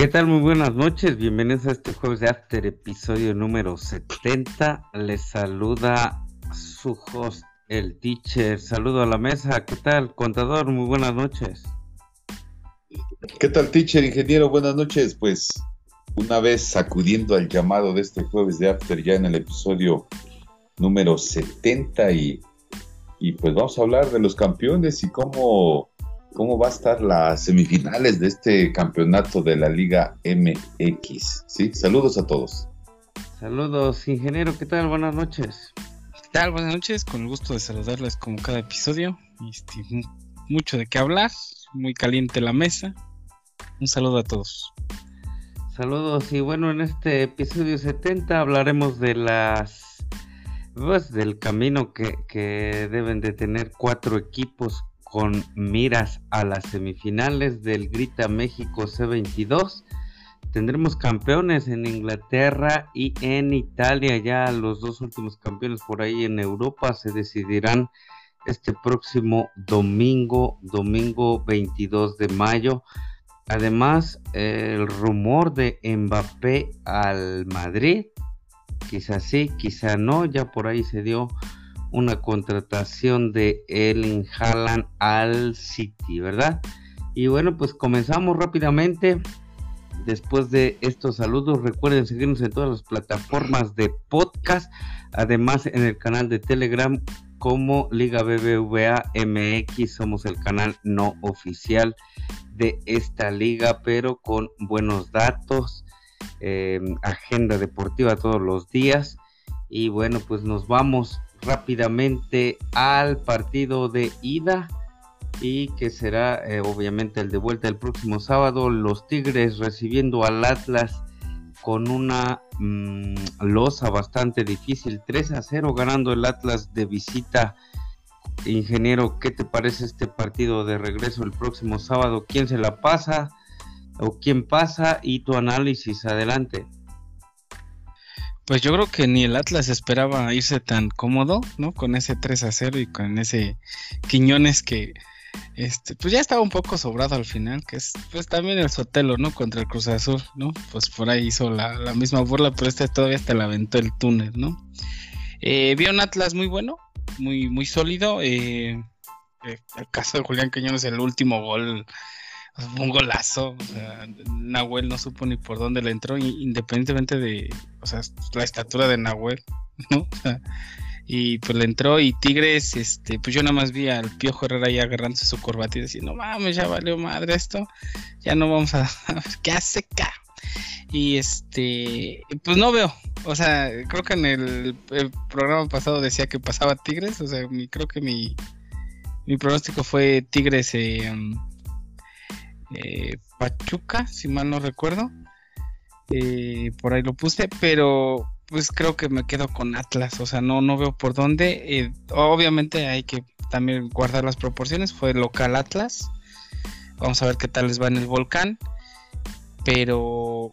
¿Qué tal? Muy buenas noches, bienvenidos a este jueves de After, episodio número 70. Les saluda su host, el teacher. Saludo a la mesa. ¿Qué tal, contador? Muy buenas noches. ¿Qué tal, teacher, ingeniero? Buenas noches. Pues una vez sacudiendo al llamado de este jueves de After, ya en el episodio número 70 y, y pues vamos a hablar de los campeones y cómo cómo va a estar las semifinales de este campeonato de la Liga MX. ¿sí? Saludos a todos. Saludos, ingeniero, ¿qué tal? Buenas noches. ¿Qué tal? Buenas noches, con el gusto de saludarles como cada episodio. Este, mucho de qué hablar, muy caliente la mesa. Un saludo a todos. Saludos y bueno, en este episodio 70 hablaremos de las pues, del camino que, que deben de tener cuatro equipos con miras a las semifinales del Grita México C22. Tendremos campeones en Inglaterra y en Italia. Ya los dos últimos campeones por ahí en Europa se decidirán este próximo domingo, domingo 22 de mayo. Además, el rumor de Mbappé al Madrid, quizá sí, quizá no, ya por ahí se dio una contratación de Ellen Haaland al City, ¿verdad? Y bueno, pues comenzamos rápidamente. Después de estos saludos, recuerden seguirnos en todas las plataformas de podcast, además en el canal de Telegram como Liga BBVA MX, somos el canal no oficial de esta liga, pero con buenos datos, eh, agenda deportiva todos los días. Y bueno, pues nos vamos rápidamente al partido de ida y que será eh, obviamente el de vuelta el próximo sábado. Los Tigres recibiendo al Atlas con una mm, losa bastante difícil, 3 a 0 ganando el Atlas de visita. Ingeniero, ¿qué te parece este partido de regreso el próximo sábado? ¿Quién se la pasa o quién pasa? Y tu análisis, adelante. Pues yo creo que ni el Atlas esperaba irse tan cómodo, ¿no? Con ese 3 a 0 y con ese Quiñones que, este, pues ya estaba un poco sobrado al final, que es, pues también el Sotelo, ¿no? Contra el Cruz Azul, ¿no? Pues por ahí hizo la, misma burla, pero este todavía hasta la aventó el túnel, ¿no? Eh, vi un Atlas muy bueno, muy, muy sólido. Eh, eh, el caso de Julián Quiñones, el último gol un golazo. Nahuel no supo ni por dónde le entró, independientemente de, o sea, la estatura de Nahuel, ¿no? y pues le entró y Tigres, este, pues yo nada más vi al Piojo Herrera ahí agarrándose su corbata y diciendo, no mames, ya valió madre esto, ya no vamos a, ver qué hace acá. Y este, pues no veo, o sea, creo que en el, programa pasado decía que pasaba Tigres, o sea, creo que mi, mi pronóstico fue Tigres eh, eh, Pachuca, si mal no recuerdo. Eh, por ahí lo puse, pero pues creo que me quedo con Atlas, o sea, no, no veo por dónde. Eh, obviamente hay que también guardar las proporciones, fue local Atlas. Vamos a ver qué tal les va en el volcán. Pero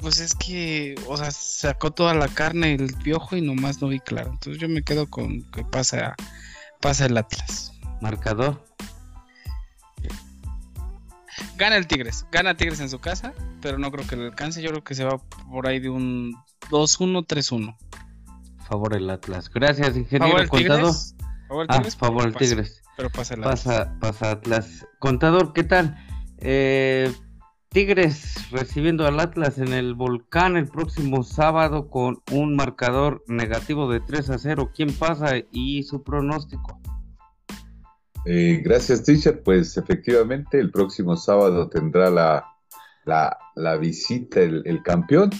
pues es que, o sea, sacó toda la carne el piojo y nomás no vi claro. Entonces yo me quedo con que pasa, pasa el Atlas. Marcador. Gana el Tigres, gana Tigres en su casa, pero no creo que le alcance. Yo creo que se va por ahí de un 2-1, 3-1. Favor el Atlas. Gracias, ingeniero contador. Favor el ah, Tigres. favor el Tigres. Pero pasa el Atlas. Pasa, pasa Atlas. Contador, ¿qué tal? Eh, Tigres recibiendo al Atlas en el volcán el próximo sábado con un marcador negativo de 3 a 0. ¿Quién pasa y su pronóstico? Eh, gracias, teacher. Pues efectivamente, el próximo sábado tendrá la, la, visita el, campeón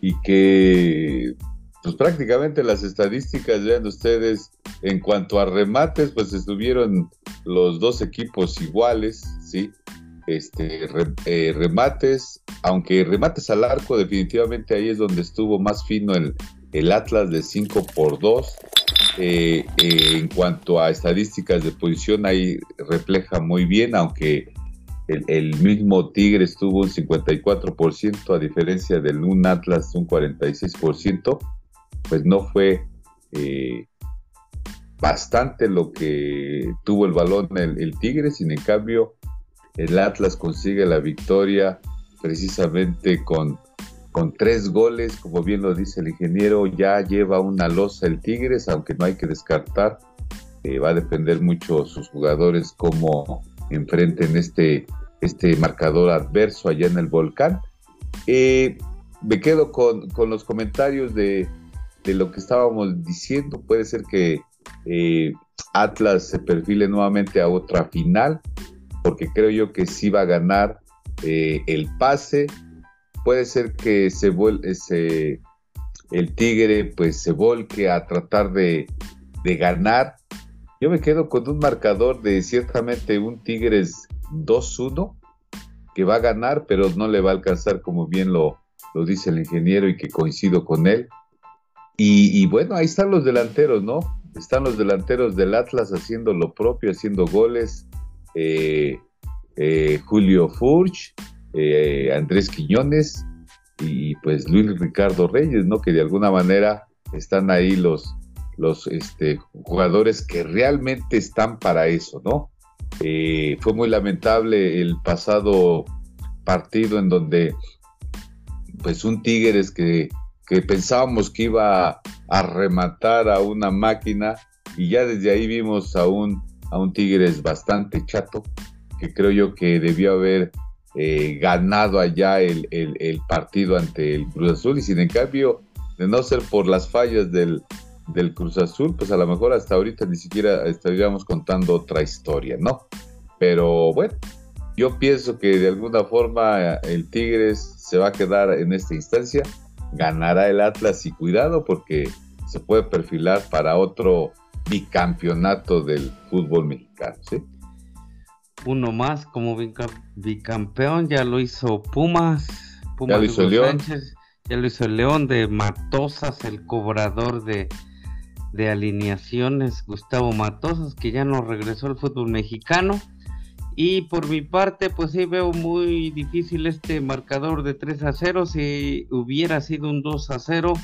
y que pues prácticamente las estadísticas, vean ustedes, en cuanto a remates, pues estuvieron los dos equipos iguales, ¿sí? Este, eh, remates, aunque remates al arco, definitivamente ahí es donde estuvo más fino el, el Atlas de 5 por 2 eh, eh, en cuanto a estadísticas de posición, ahí refleja muy bien, aunque el, mismo Tigre estuvo un 54%, a diferencia del un Atlas un 46%, pues no fue eh, bastante lo que tuvo el balón el, el, Tigre, sin en cambio, el Atlas consigue la victoria precisamente con, con tres goles, como bien lo dice el ingeniero, ya lleva una losa el Tigres, aunque no hay que descartar, eh, va a depender mucho sus jugadores cómo enfrenten este, este marcador adverso allá en el volcán. Eh, me quedo con, los comentarios de, lo que estábamos diciendo. Puede ser que eh, Atlas se perfile nuevamente a otra final, porque creo yo que sí va a ganar el pase. Puede ser que se, se el Tigre pues se volque a tratar de, de ganar yo me quedo con un marcador de ciertamente un Tigres 2-1 que va a ganar, pero no le va a alcanzar como bien lo, lo dice el ingeniero y que coincido con él. Y, bueno, ahí están los delanteros, ¿no? Están los delanteros del Atlas haciendo lo propio, haciendo goles. Eh, eh, Julio Furch, eh, Andrés Quiñones y pues Luis Ricardo Reyes, ¿no? Que de alguna manera están ahí los, los este, jugadores que realmente están para eso, ¿no? Eh, fue muy lamentable el pasado partido en donde pues un Tigres que, que pensábamos que iba a rematar a una máquina y ya desde ahí vimos a un, a un Tigres bastante chato que creo yo que debió haber eh, ganado allá el, el, partido ante el Cruz Azul y sin en cambio de no ser por las fallas del, del Cruz Azul, pues a lo mejor hasta ahorita ni siquiera estaríamos contando otra historia, ¿no? Pero bueno, yo pienso que de alguna forma el Tigres se va a quedar en esta instancia, ganará el Atlas y cuidado porque se puede perfilar para otro bicampeonato del fútbol mexicano, ¿sí? Uno más como bicampeón, ya lo hizo Pumas, Pumas ya lo hizo León. ya lo hizo el León de Matosas, el cobrador de de alineaciones Gustavo Matosas, que ya no regresó al fútbol mexicano. Y por mi parte, pues sí veo muy difícil este marcador de 3 a 0. Si hubiera sido un 2 a 0,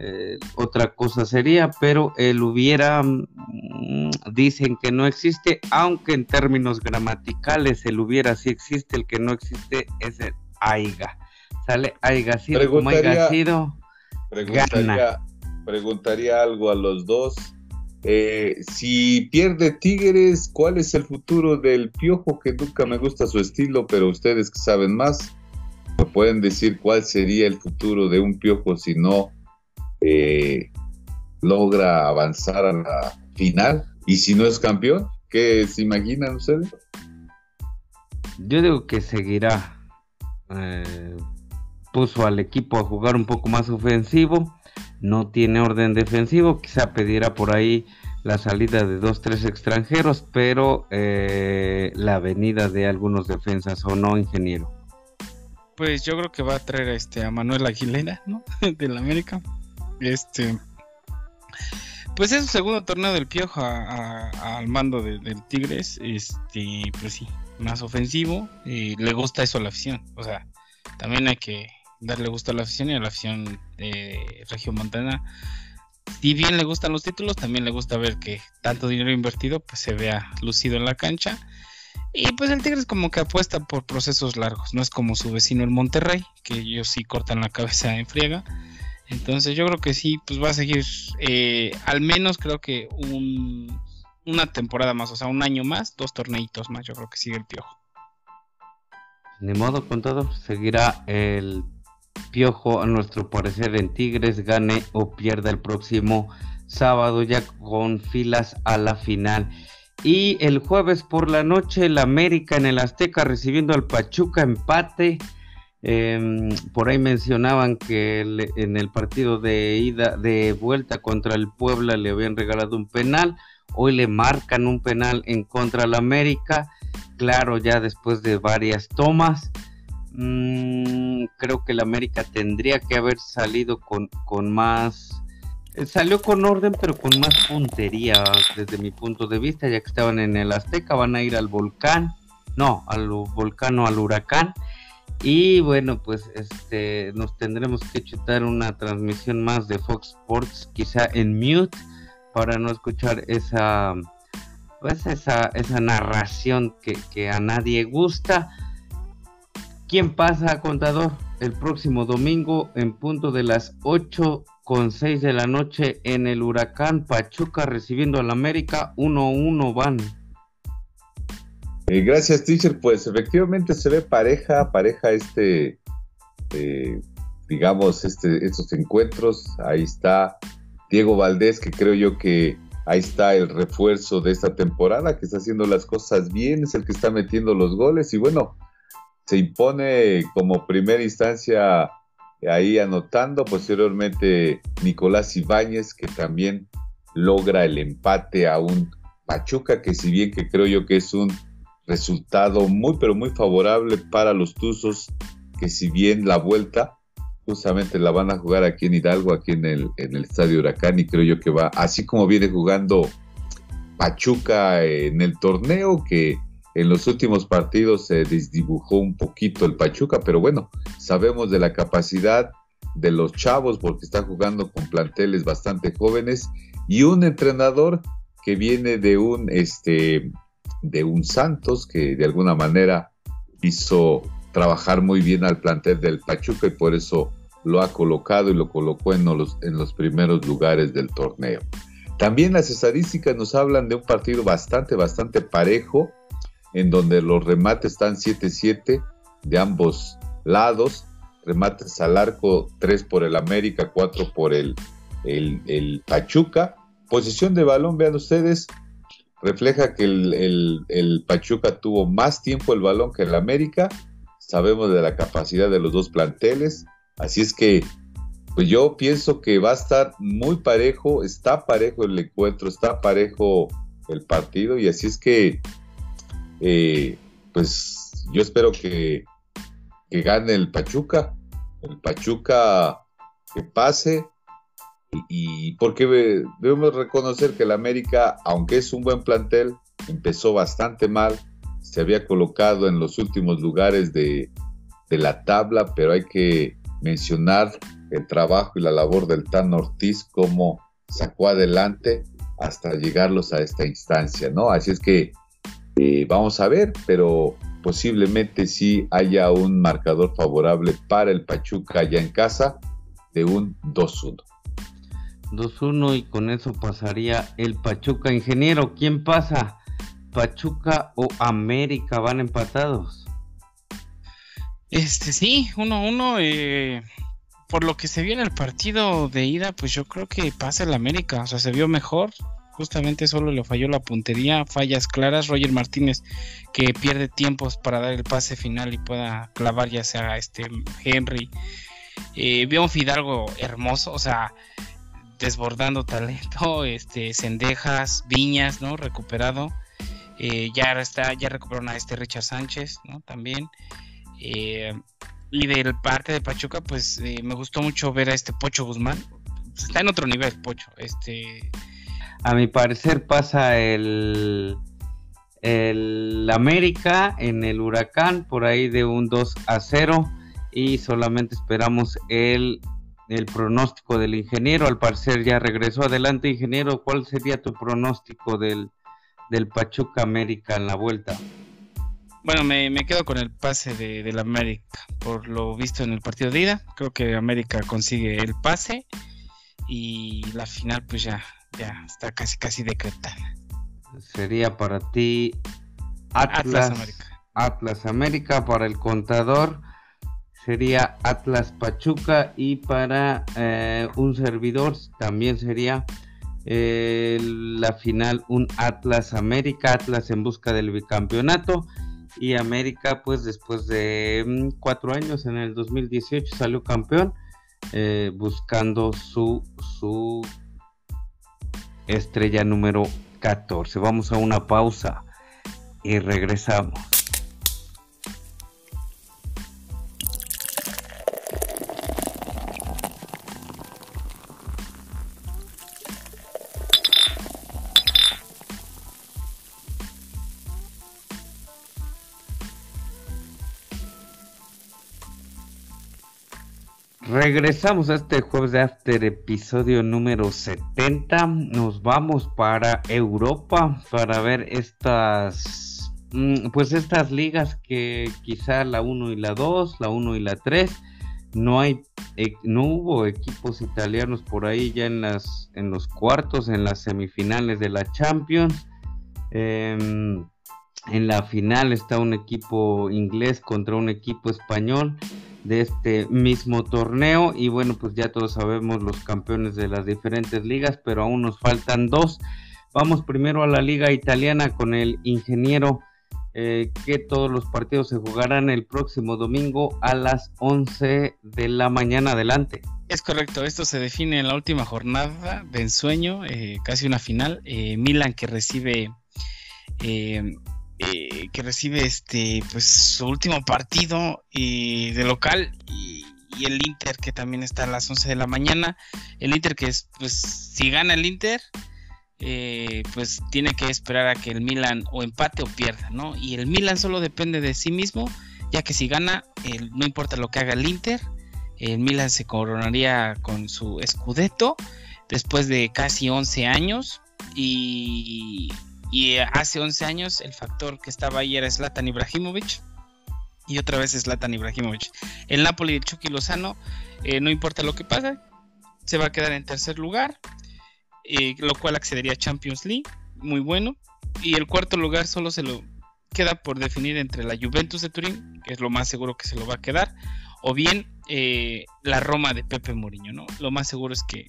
eh, otra cosa sería, pero el hubiera mm, dicen que no existe, aunque en términos gramaticales el hubiera sí existe, el que no existe es el aiga. Sale aiga sido como aiga sido. Gana preguntaría algo a los dos. Eh, si pierde Tigres, ¿cuál es el futuro del Piojo? Que nunca me gusta su estilo, pero ustedes que saben más, me pueden decir cuál sería el futuro de un Piojo si no eh, logra avanzar a la final y si no es campeón. ¿Qué se imaginan ustedes? Yo digo que seguirá. Eh, puso al equipo a jugar un poco más ofensivo no tiene orden defensivo, quizá pedirá por ahí la salida de dos, tres extranjeros, pero eh, la venida de algunos defensas o no, ingeniero. Pues yo creo que va a traer este, a Manuel Aguilera, ¿no? del América. Este. Pues es su segundo torneo del Piojo al mando del Tigres. Este, pues sí, más ofensivo. Y le gusta eso a la afición. O sea, también hay que darle gusto a la afición y a la afición de Región Montana. Si bien le gustan los títulos, también le gusta ver que tanto dinero invertido pues se vea lucido en la cancha. Y pues el Tigres como que apuesta por procesos largos, no es como su vecino el Monterrey, que ellos sí cortan la cabeza en friega. Entonces yo creo que sí, pues va a seguir eh, al menos creo que un, una temporada más, o sea, un año más, dos torneitos más, yo creo que sigue el piojo. Ni modo con todo, seguirá el Piojo, a nuestro parecer, en Tigres gane o pierda el próximo sábado ya con filas a la final. Y el jueves por la noche el América en el Azteca recibiendo al Pachuca empate. Em, por ahí mencionaban que en el partido de ida, de vuelta contra el Puebla le habían regalado un penal. Hoy le marcan un penal en contra del América. Claro, ya después de varias tomas. Mm, creo que el América tendría que haber salido con, con más... Eh, salió con orden, pero con más puntería desde mi punto de vista, ya que estaban en el Azteca, van a ir al volcán, no, al volcán o al huracán. Y bueno, pues este nos tendremos que chutar una transmisión más de Fox Sports, quizá en mute, para no escuchar esa pues esa, esa narración que, que a nadie gusta. ¿Quién pasa, contador? El próximo domingo en punto de las 8 con 6 de la noche en el Huracán Pachuca recibiendo al América 1-1 van. Eh, gracias, teacher. Pues efectivamente se ve pareja, pareja este, eh, digamos, este, estos encuentros. Ahí está Diego Valdés, que creo yo que ahí está el refuerzo de esta temporada, que está haciendo las cosas bien, es el que está metiendo los goles y bueno, se impone como primera instancia ahí anotando, posteriormente Nicolás Ibáñez, que también logra el empate a un Pachuca, que si bien que creo yo que es un resultado muy pero muy favorable para los Tuzos, que si bien la vuelta justamente la van a jugar aquí en Hidalgo, aquí en el, en el Estadio Huracán, y creo yo que va, así como viene jugando Pachuca en el torneo, que en los últimos partidos se desdibujó un poquito el Pachuca, pero bueno, sabemos de la capacidad de los chavos porque están jugando con planteles bastante jóvenes y un entrenador que viene de un este de un Santos que de alguna manera hizo trabajar muy bien al plantel del Pachuca y por eso lo ha colocado y lo colocó en los, en los primeros lugares del torneo. También las estadísticas nos hablan de un partido bastante, bastante parejo en donde los remates están 7-7 de ambos lados, remates al arco 3 por el América, 4 por el, el, Pachuca. Posición de balón, vean ustedes, refleja que el, el, Pachuca tuvo más tiempo el balón que el América. Sabemos de la capacidad de los dos planteles. Así es que, pues yo pienso que va a estar muy parejo, está parejo el encuentro, está parejo el partido. Y así es que eh, pues yo espero que, gane el Pachuca, el Pachuca que pase, y, porque debemos reconocer que el América, aunque es un buen plantel, empezó bastante mal, se había colocado en los últimos lugares de, la tabla, pero hay que mencionar el trabajo y la labor del Tan Ortiz, como sacó adelante hasta llegarlos a esta instancia, ¿no? Así es que eh, vamos a ver, pero posiblemente sí haya un marcador favorable para el Pachuca ya en casa de un 2-1. 2-1 y con eso pasaría el Pachuca. Ingeniero, ¿quién pasa? ¿Pachuca o América van empatados? Este sí, 1-1. Eh, por lo que se vio en el partido de ida, pues yo creo que pasa el América. O sea, se vio mejor justamente solo le falló la puntería, fallas claras, Roger Martínez que pierde tiempos para dar el pase final y pueda clavar ya sea este Henry. Eh, vio un Fidalgo hermoso, o sea, desbordando talento, este Cendejas, Viñas, ¿no? Recuperado. Eh, ya está, ya recuperaron a este Richard Sánchez, ¿no? También. Eh, y del parte de Pachuca, pues me gustó mucho ver a este Pocho Guzmán. Está en otro nivel, Pocho. Este a mi parecer pasa el, el América en el Huracán por ahí de un 2 a 0 y solamente esperamos el, el pronóstico del ingeniero. Al parecer ya regresó. Adelante, ingeniero, ¿cuál sería tu pronóstico del, del Pachuca América en la vuelta? Bueno, me, quedo con el pase de, del América. Por lo visto en el partido de ida, creo que América consigue el pase y la final pues ya ya está casi casi decretada. Sería para ti Atlas, América. Atlas América para el contador sería Atlas Pachuca y para eh, un servidor también sería eh, la final un Atlas América, Atlas en busca del bicampeonato y América pues después de mm, cuatro años en el 2018 salió campeón eh, buscando su, su estrella número 14. Vamos a una pausa y regresamos. Regresamos a este jueves de After, episodio número 70. Nos vamos para Europa para ver estas, mm, pues estas ligas que quizá la 1 y la 2, la 1 y la 3. No hay, no hubo equipos italianos por ahí ya en las, en los cuartos, en las semifinales de la Champions. Em, en la final está un equipo inglés contra un equipo español de este mismo torneo. Y bueno pues ya todos sabemos los campeones de las diferentes ligas pero aún nos faltan dos. Vamos primero a la liga italiana con el ingeniero eh, que todos los partidos se jugarán el próximo domingo a las 11 de la mañana. Adelante. Es correcto, esto se define en la última jornada de ensueño, eh, casi una final. Eh, Milan que recibe eh, que recibe este pues su último partido eh, de local y, el Inter que también está a las 11 de la mañana. El Inter que es pues si gana el Inter eh, pues tiene que esperar a que el Milan o empate o pierda no y el Milan solo depende de sí mismo ya que si gana no importa lo que haga el Inter el Milan se coronaría con su escudeto después de casi 11 años y y eh, hace 11 años el factor que estaba ahí era Zlatan Ibrahimovic. Y otra vez Zlatan Ibrahimovic. El Napoli de Chucky Lozano, eh, no importa lo que pase, se va a quedar en tercer lugar. Eh, lo cual accedería a Champions League. Muy bueno. Y el cuarto lugar solo se lo queda por definir entre la Juventus de Turín, que es lo más seguro que se lo va a quedar, o bien la Roma de Pepe Mourinho, ¿no? Lo más seguro es que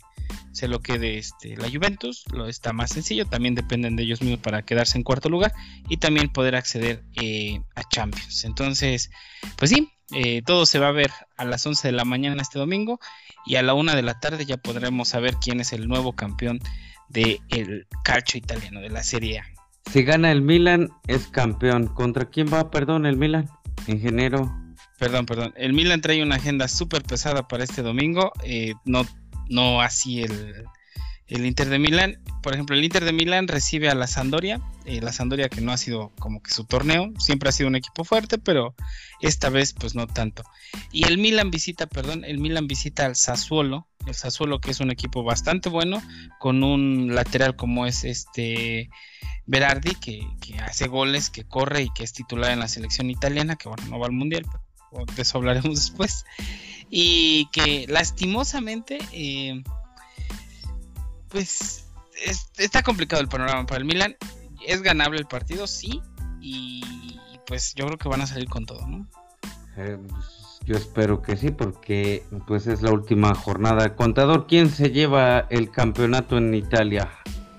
se lo quede este, la Juventus, lo está más sencillo, también dependen de ellos mismos para quedarse en cuarto lugar y también poder acceder eh, a Champions. Entonces, pues sí, eh, todo se va a ver a las 11 de la mañana este domingo y a la 1 de la tarde ya podremos saber quién es el nuevo campeón del calcio italiano, de la Serie A. Si gana el Milan, es campeón. ¿Contra quién va, perdón, el Milan? Ingeniero. Perdón, perdón. El Milan trae una agenda súper pesada para este domingo. Eh, no no así el, Inter de Milán. Por ejemplo, el Inter de Milán recibe a la Sandoria, eh, la Sandoria que no ha sido como que su torneo, siempre ha sido un equipo fuerte, pero esta vez pues no tanto. Y el Milan visita, perdón, el Milan visita al Sassuolo, el Sassuolo que es un equipo bastante bueno, con un lateral como es este Berardi, que, hace goles, que corre y que es titular en la selección italiana, que bueno, no va al Mundial, pero de eso hablaremos después. Y que lastimosamente eh, pues está complicado el panorama para el Milan. Es ganable el partido sí y pues yo creo que van a salir con todo no eh, pues, yo espero que sí porque pues es la última jornada. Contador quién se lleva el campeonato en Italia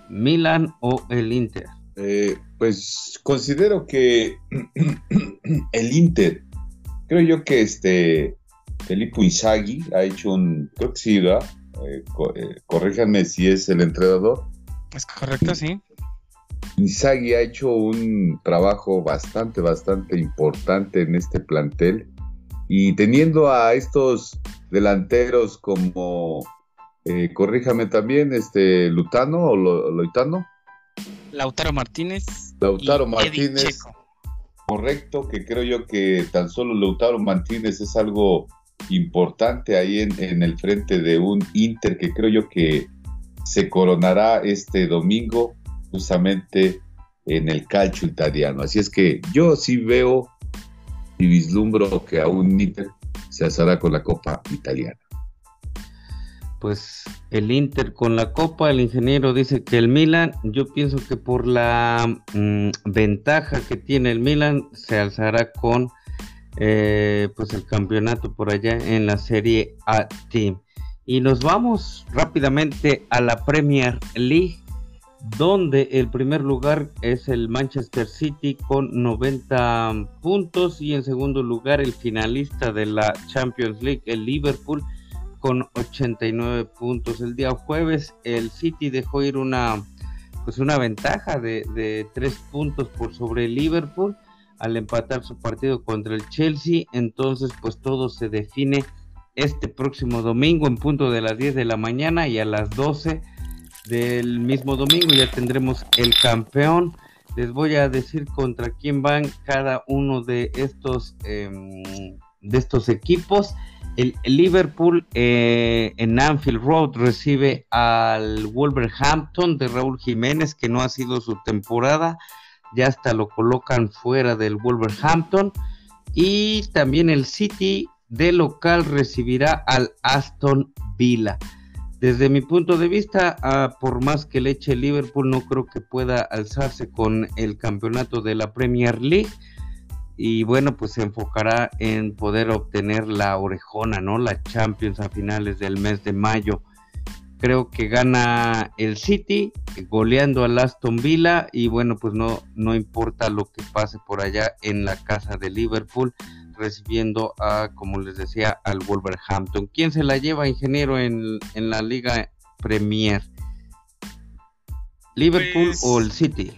Milan o el Inter eh, pues considero que el Inter creo yo que este Felipe Inzaghi ha hecho un, creo que sí, eh, eh si es el entrenador. Es correcto, sí. Inzaghi ha hecho un trabajo bastante, bastante importante en este plantel y teniendo a estos delanteros como, eh, corríjame también, este Lutano o Loitano. Lautaro Martínez. Lautaro Martínez. Correcto, que creo yo que tan solo Lautaro Martínez es algo importante ahí en, el frente de un Inter que creo yo que se coronará este domingo justamente en el calcio italiano. Así es que yo sí veo y vislumbro que a un Inter se alzará con la Copa Italiana. Pues el Inter con la Copa, el ingeniero dice que el Milan, yo pienso que por la mm, ventaja que tiene el Milan, se alzará con eh, pues el campeonato por allá en la Serie A Team. Y nos vamos rápidamente a la Premier League, donde el primer lugar es el Manchester City con 90 puntos y en segundo lugar el finalista de la Champions League, el Liverpool, con 89 puntos. El día jueves el City dejó ir una pues una ventaja de, de 3 puntos por sobre Liverpool al empatar su partido contra el Chelsea. Entonces, pues todo se define este próximo domingo en punto de las 10 de la mañana y a las 12 del mismo domingo ya tendremos el campeón. Les voy a decir contra quién van cada uno de estos, em, de estos equipos. El, Liverpool eh, en Anfield Road recibe al Wolverhampton de Raúl Jiménez, que no ha sido su temporada. Ya hasta lo colocan fuera del Wolverhampton. Y también el City de local recibirá al Aston Villa. Desde mi punto de vista, ah, por más que le eche Liverpool, no creo que pueda alzarse con el campeonato de la Premier League. Y bueno, pues se enfocará en poder obtener la orejona, ¿no? La Champions a finales del mes de mayo. Creo que gana el City goleando al Aston Villa y bueno, pues no, no importa lo que pase por allá en la casa de Liverpool recibiendo a, como les decía, al Wolverhampton. ¿Quién se la lleva, ingeniero, en, la Liga Premier? ¿Liverpool pues, o el City?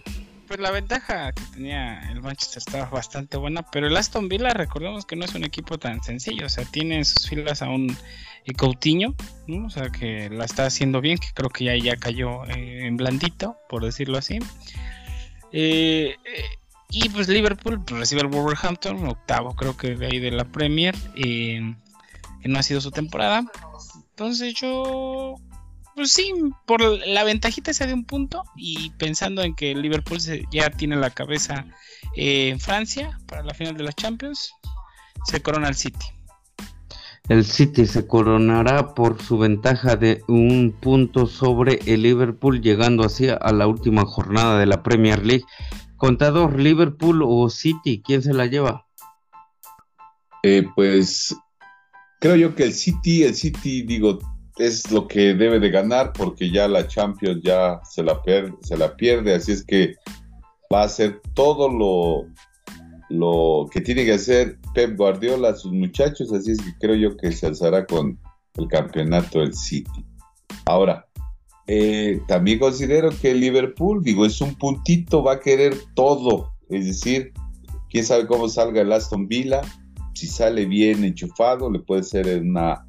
Pues la ventaja que tenía el Manchester estaba bastante buena, pero el Aston Villa, recordemos que no es un equipo tan sencillo, o sea, tiene en sus filas a un Coutinho, o sea, que la está haciendo bien, que creo que ya, ya cayó eh, en blandito, por decirlo así. Eh, eh y pues Liverpool pues, recibe al Wolverhampton, octavo creo que de ahí de la Premier, eh, que no ha sido su temporada. Entonces yo, pues sí, por la ventajita esa de un punto y pensando en que Liverpool ya tiene la cabeza eh, en Francia para la final de la Champions, se corona el City. El City se coronará por su ventaja de un punto sobre el Liverpool, llegando así a la última jornada de la Premier League Contador, Liverpool o City, ¿quién se la lleva? Eh, pues creo yo que el City, el City, digo, es lo que debe de ganar porque ya la Champions ya se la, se la pierde, así es que va a hacer todo lo, lo que tiene que hacer Pep Guardiola a sus muchachos, así es que creo yo que se alzará con el campeonato del City. Ahora, eh, también considero que Liverpool, digo, es un puntito, va a querer todo. Es decir, quién sabe cómo salga el Aston Villa. Si sale bien enchufado, le puede ser una,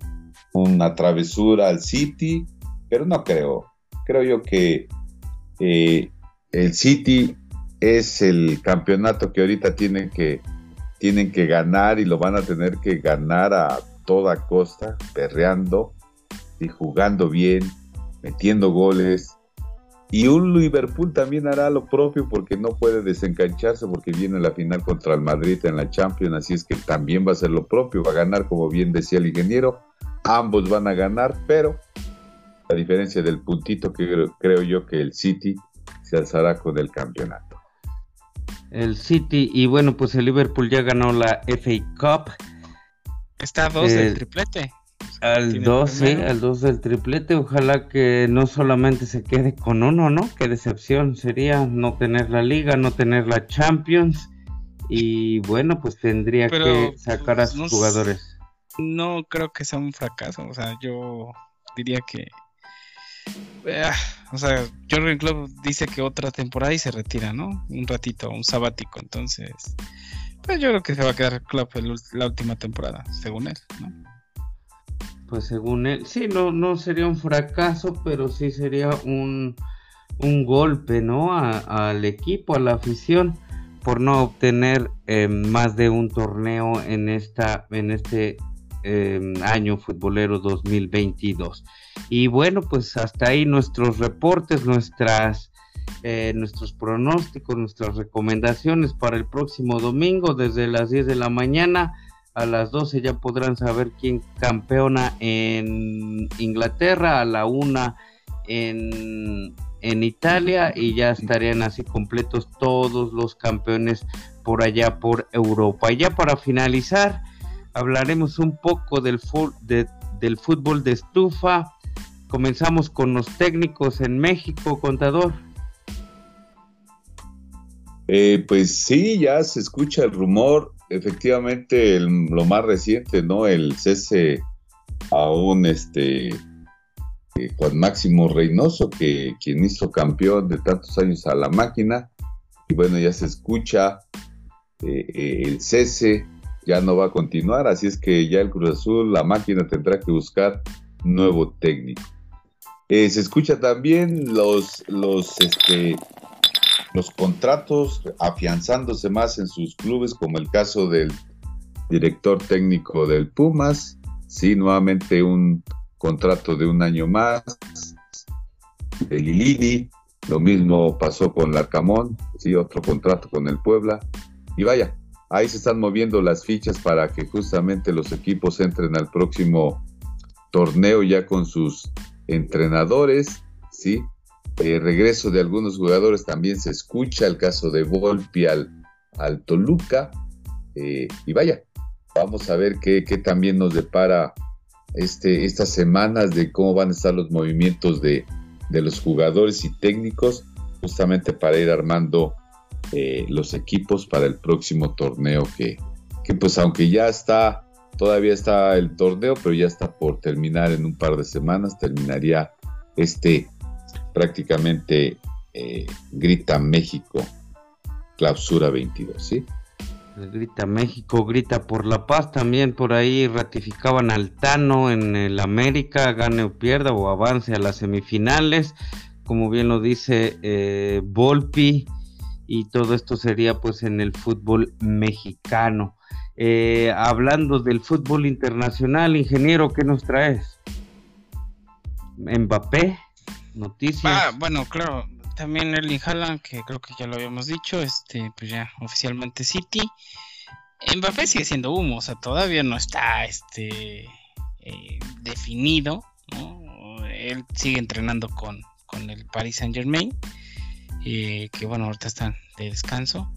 una travesura al City, pero no creo. Creo yo que eh, el City es el campeonato que ahorita tienen que, tienen que ganar y lo van a tener que ganar a toda costa, perreando y jugando bien metiendo goles. Y un Liverpool también hará lo propio porque no puede desencancharse porque viene la final contra el Madrid en la Champions, así es que también va a hacer lo propio, va a ganar como bien decía el ingeniero, ambos van a ganar, pero la diferencia del puntito que creo yo que el City se alzará con el campeonato. El City y bueno, pues el Liverpool ya ganó la FA Cup. Está a dos del eh, triplete. Al 2, al 2 del triplete. Ojalá que no solamente se quede con uno, ¿no? Qué decepción sería no tener la liga, no tener la Champions. Y bueno, pues tendría que sacar a sus jugadores. No creo que sea un fracaso. O sea, yo diría que. Ah, o sea, Jorgen Klopp dice que otra temporada y se retira, ¿no? Un ratito, un sabático. Entonces, pues yo creo que se va a quedar Klopp la última temporada, según él, ¿no? pues según él, sí, no, no sería un fracaso, pero sí sería un, golpe, ¿no? al equipo, a la afición, por no obtener em, más de un torneo en, esta, en este em, año futbolero 2022. Y bueno, pues hasta ahí nuestros reportes, nuestras... Eh, nuestros pronósticos, nuestras recomendaciones para el próximo domingo desde las 10 de la mañana a las 12 ya podrán saber quién campeona en Inglaterra, a la 1 en, en Italia y ya estarían así completos todos los campeones por allá por Europa. Y ya para finalizar, hablaremos un poco del, del fútbol de estufa. Comenzamos con los técnicos en México, contador. Eh, pues sí, ya se escucha el rumor efectivamente lo más reciente, ¿no? El cese a este eh, Juan Máximo Reynoso, que quien hizo campeón de tantos años a la máquina, y bueno, ya se escucha eh, eh, el cese, ya no va a continuar, así es que ya el Cruz Azul, la máquina tendrá que buscar nuevo técnico. se escucha también los, los este, los contratos afianzándose más en sus clubes, como el caso del director técnico del Pumas, sí, nuevamente un contrato de un año más. De Lilini, lo mismo pasó con Larcamón, sí, otro contrato con el Puebla, y vaya, ahí se están moviendo las fichas para que justamente los equipos entren al próximo torneo ya con sus entrenadores, sí, eh, regreso de algunos jugadores también se escucha, el caso de Volpi al, Toluca, eh, y vaya, vamos a ver qué, también nos depara este, estas semanas de cómo van a estar los movimientos de, los jugadores y técnicos, justamente para ir armando eh, los equipos para el próximo torneo que, que pues aunque ya está, todavía está el torneo, pero ya está por terminar en un par de semanas, terminaría este prácticamente eh, Grita México, clausura 22, ¿sí? Grita México, grita por la paz también, por ahí ratificaban al Tano en el América, gane o pierda o avance a las semifinales, como bien lo dice eh, Volpi, y todo esto sería pues en el fútbol mexicano. Eh, hablando del fútbol internacional, ingeniero, ¿qué nos traes? Mbappé noticias. Ah, bueno, claro, también Erling Haaland, que creo que ya lo habíamos dicho, este, pues ya oficialmente City. Mbappé sigue siendo humo, o sea, todavía no está este eh, definido, Él sigue entrenando con, con el Paris Saint Germain, eh, que bueno, ahorita están de descanso.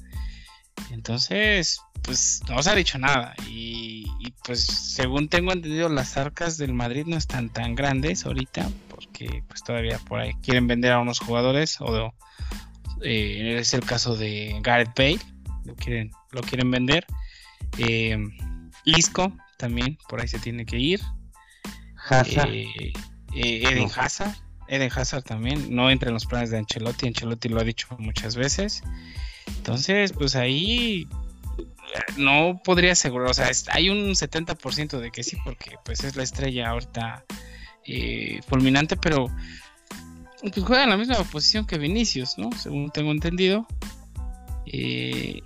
Entonces, pues no se ha dicho nada. Y, pues según tengo entendido, las arcas del Madrid no están tan grandes ahorita, porque pues todavía por ahí quieren vender a unos jugadores, o eh, es el caso de Gareth Bale, lo quieren, lo quieren vender. Eh, Isco también, por ahí se tiene que ir. Hazard. Eh, eh, Eden Hazard. Eden Hazard también, no entra en los planes de Ancelotti, Ancelotti lo ha dicho muchas veces. Entonces, pues ahí no podría asegurar, o sea, hay un 70% de que sí, porque pues es la estrella ahorita eh, fulminante, pero pues juega en la misma posición que Vinicius, ¿no? Según tengo entendido. Eh,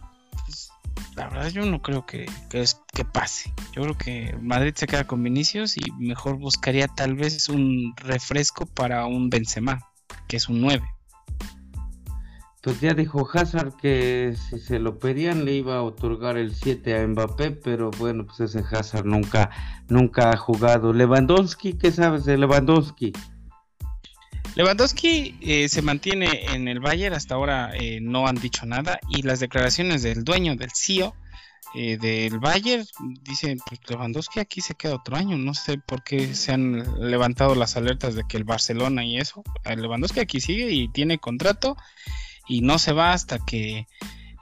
la verdad yo no creo que, que, pase. Yo creo que Madrid se queda con Vinicius y mejor buscaría tal vez un refresco para un Benzema, que es un 9 pues ya dijo Hazard que si se lo pedían le iba a otorgar el 7 a Mbappé, pero bueno, pues ese Hazard nunca, nunca ha jugado. Lewandowski, ¿qué sabes de Lewandowski? Lewandowski eh, se mantiene en el Bayern, hasta ahora eh, no han dicho nada y las declaraciones del dueño, del CEO eh, del Bayern, dicen, pues Lewandowski aquí se queda otro año, no sé por qué se han levantado las alertas de que el Barcelona y eso, Lewandowski aquí sigue y tiene contrato y no se va hasta que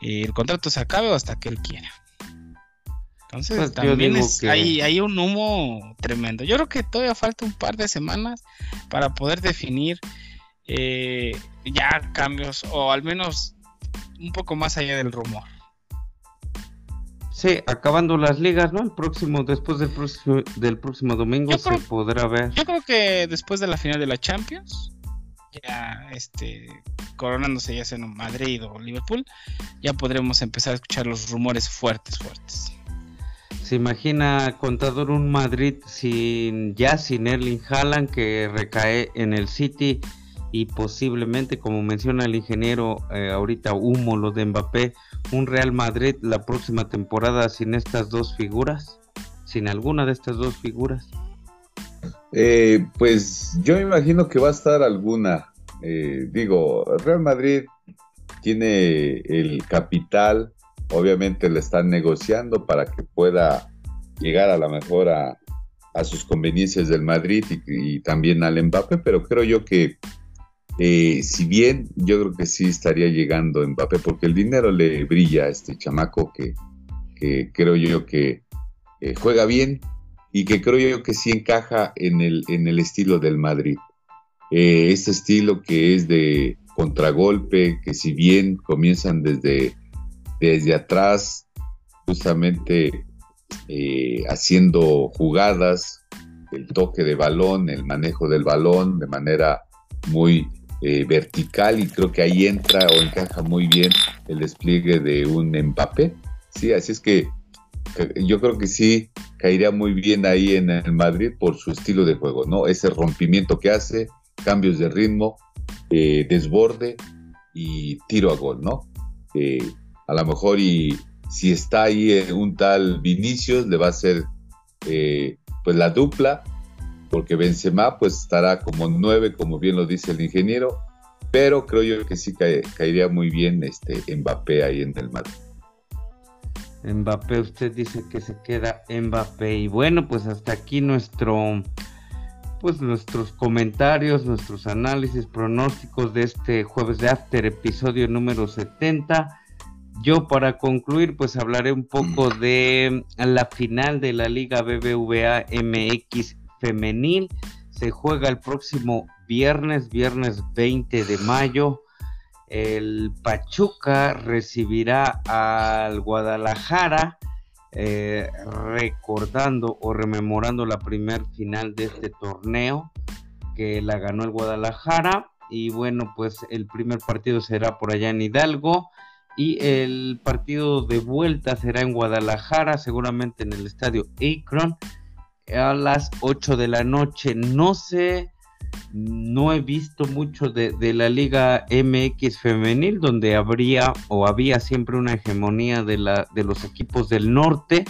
eh, el contrato se acabe o hasta que él quiera. Entonces pues también es, hay, hay, un humo tremendo. Yo creo que todavía falta un par de semanas para poder definir eh, ya cambios o al menos un poco más allá del rumor. Sí, acabando las ligas, ¿no? El próximo, después del próximo, del próximo domingo se podrá ver. Yo creo que después de la final de la Champions, ya este coronándose ya sea en Madrid o Liverpool, ya podremos empezar a escuchar los rumores fuertes, fuertes. Se imagina contador un Madrid sin ya sin Erling Haaland que recae en el City y posiblemente como menciona el ingeniero eh, ahorita humo lo de Mbappé, un Real Madrid la próxima temporada sin estas dos figuras, sin alguna de estas dos figuras. Eh, pues yo me imagino que va a estar alguna. Eh, digo, Real Madrid tiene el capital, obviamente le están negociando para que pueda llegar a la mejor a, sus conveniencias del Madrid y, también al Mbappé, pero creo yo que eh, si bien yo creo que sí estaría llegando Mbappé, porque el dinero le brilla a este chamaco que, creo yo que juega bien, y que creo yo que sí encaja en el, en el estilo del Madrid. Eh, este estilo que es de contragolpe, que si bien comienzan desde, desde atrás, justamente eh, haciendo jugadas, el toque de balón, el manejo del balón de manera muy eh, vertical y creo que ahí entra o encaja muy bien el despliegue de un Mbappé. Sí, así es que yo creo que sí caería muy bien ahí en el Madrid por su estilo de juego, ¿no? Ese rompimiento que hace, cambios de ritmo, eh, desborde y tiro a gol, ¿no? A lo mejor y si está ahí un tal Vinicius, le va a hacer eh, pues la dupla, porque Benzema pues estará como nueve, como bien lo dice el ingeniero, pero creo yo que sí caería muy bien este Mbappé ahí en el Madrid. Mbappé, usted dice que se queda Mbappé. Y bueno, pues hasta aquí nuestro, pues nuestros comentarios, nuestros análisis, pronósticos de este jueves de After, episodio número 70. Yo para concluir, pues hablaré un poco de la final de la Liga BBVA MX femenil. Se juega el próximo viernes, viernes 20 de mayo el Pachuca recibirá al Guadalajara, eh, recordando o rememorando la primer final de este torneo que la ganó el Guadalajara. Y bueno, pues el primer partido será por allá en Hidalgo. Y el partido de vuelta será en Guadalajara, seguramente en el estadio Akron, a las 8 de la noche. No sé no he visto mucho de, la Liga MX femenil, donde habría o había siempre una hegemonía de, los equipos del norte,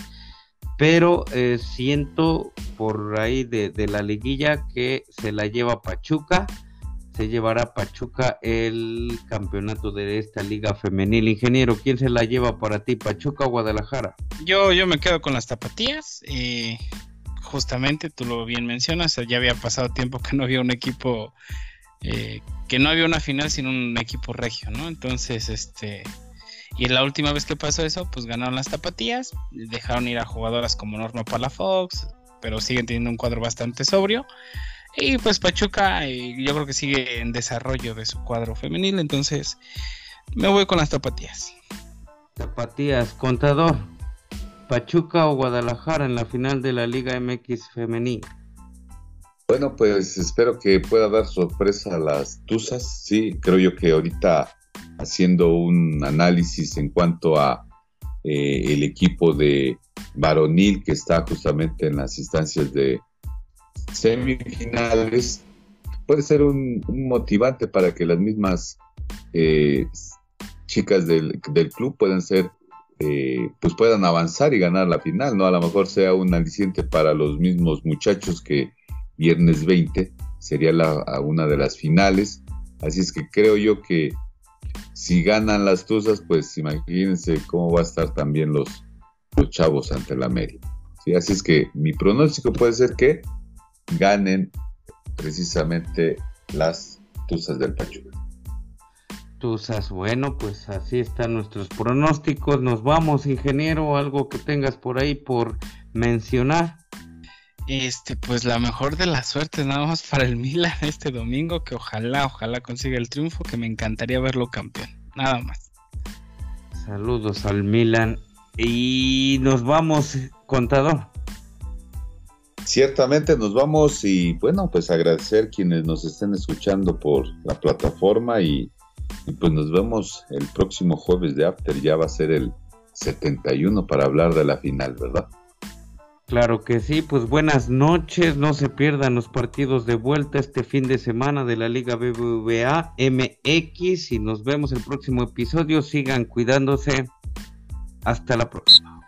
pero eh, siento por ahí de, la liguilla que se la lleva Pachuca, se llevará Pachuca el campeonato de esta liga femenil. Ingeniero, ¿quién se la lleva para ti, Pachuca o Guadalajara? Yo, yo me quedo con las tapatías. Eh, justamente, tú lo bien mencionas, ya había pasado tiempo que no había un equipo, eh, que no había una final sin un equipo regio, ¿no? Entonces, este, y la última vez que pasó eso, pues ganaron las tapatías, dejaron ir a jugadoras como Norma Palafox, pero siguen teniendo un cuadro bastante sobrio. Y pues Pachuca, eh, yo creo que sigue en desarrollo de su cuadro femenil, entonces me voy con las tapatías. Tapatías, contador. Pachuca o Guadalajara en la final de la Liga MX femenil. Bueno, pues espero que pueda dar sorpresa a las Tuzas. Sí, creo yo que ahorita haciendo un análisis en cuanto a eh, el equipo de varonil que está justamente en las instancias de semifinales, puede ser un, motivante para que las mismas eh, chicas del, del club puedan ser eh, pues puedan avanzar y ganar la final, ¿no? A lo mejor sea un aliciente para los mismos muchachos que viernes 20 sería la, una de las finales. Así es que creo yo que si ganan las Tuzas, pues imagínense cómo va a estar también los, los chavos ante la. ¿sí? Así es que mi pronóstico puede ser que ganen precisamente las Tuzas del Pachuca. Tuzas, bueno, pues así están nuestros pronósticos. Nos vamos, ingeniero, algo que tengas por ahí por mencionar. Este, pues la mejor de las suertes nada más para el Milan este domingo, que ojalá, ojalá consiga el triunfo, que me encantaría verlo campeón. Nada más. Saludos al Milan. Y nos vamos, contador. Ciertamente nos vamos y bueno, pues agradecer quienes nos estén escuchando por la plataforma y y pues nos vemos el próximo jueves de After, ya va a ser el 71 para hablar de la final, ¿verdad? Claro que sí, pues buenas noches, no se pierdan los partidos de vuelta este fin de semana de la Liga BBVA MX y nos vemos el próximo episodio, sigan cuidándose, hasta la próxima.